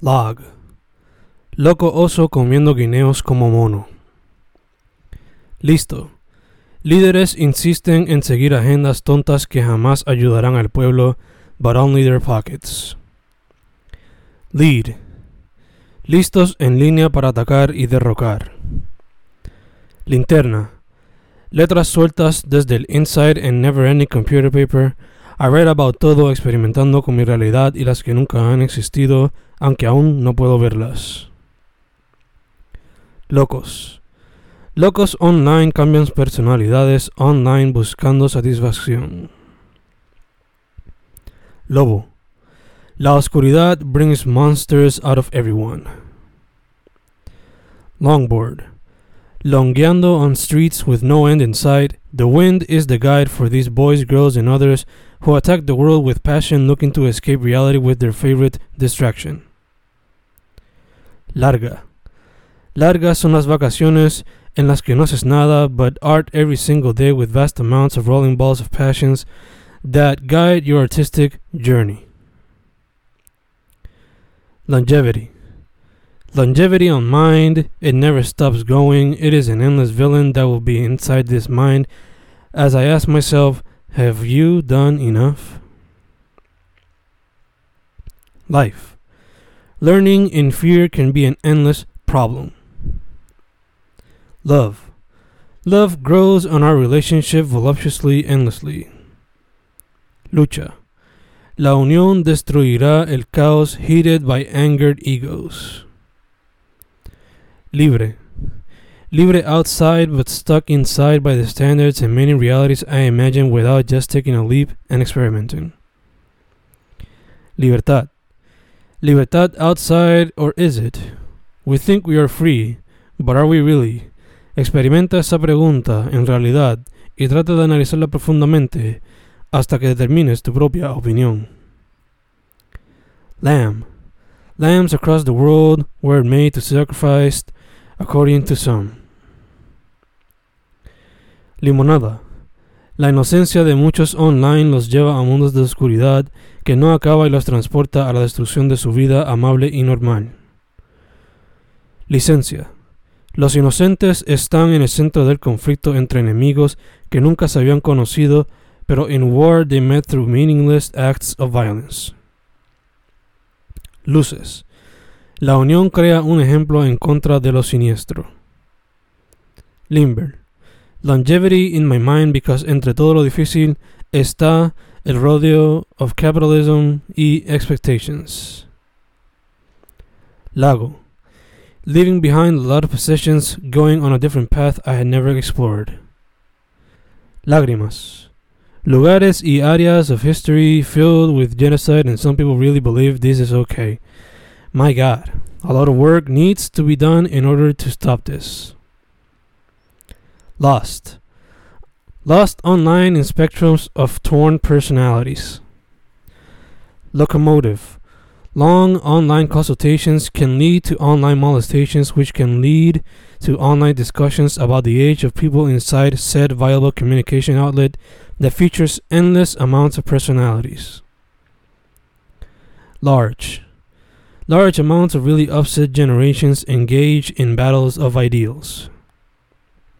Log. Loco oso comiendo guineos como mono. Listo. Líderes insisten en seguir agendas tontas que jamás ayudarán al pueblo, but only their pockets. Lead. Listos en línea para atacar y derrocar. Linterna. Letras sueltas desde el inside and never ending computer paper. I read about todo experimentando con mi realidad y las que nunca han existido, aunque aún no puedo verlas. Locos. Locos online cambian personalidades online buscando satisfacción. Lobo. La oscuridad brings monsters out of everyone. Longboard. Longueando on streets with no end in sight, the wind is the guide for these boys, girls, and others who attack the world with passion looking to escape reality with their favorite distraction. Larga. Largas son las vacaciones en las que no haces nada but art every single day with vast amounts of rolling balls of passions that guide your artistic journey. Longevity. Longevity on mind, it never stops going. It is an endless villain that will be inside this mind as I ask myself, have you done enough? Life. Learning in fear can be an endless problem. Love. Love grows on our relationship voluptuously, endlessly. Lucha. La unión destruirá el caos heated by angered egos. Libre. Libre outside but stuck inside by the standards and many realities I imagine without just taking a leap and experimenting. Libertad. Libertad outside, or is it? We think we are free, but are we really? Experimenta esa pregunta en realidad y trata de analizarla profundamente hasta que determines tu propia opinión. Lamb. Lambs across the world were made to sacrifice according to some. Limonada. La inocencia de muchos online los lleva a mundos de oscuridad que no acaba y los transporta a la destrucción de su vida amable y normal. Licencia. Los inocentes están en el centro del conflicto entre enemigos que nunca se habían conocido, pero in war they met through meaningless acts of violence. Luces. La unión crea un ejemplo en contra de lo siniestro. Limber. Longevity in my mind because entre todo lo difícil está el rodeo of capitalism y expectations. Lago. Leaving behind a lot of possessions, going on a different path I had never explored. Lágrimas. Lugares y áreas of history filled with genocide, and some people really believe this is okay. My God, a lot of work needs to be done in order to stop this. Lost. Lost online in spectrums of torn personalities. Locomotive. Long online consultations can lead to online molestations, which can lead to online discussions about the age of people inside said viable communication outlet that features endless amounts of personalities. Large. Large amounts of really upset generations engage in battles of ideals.